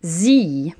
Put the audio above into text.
sie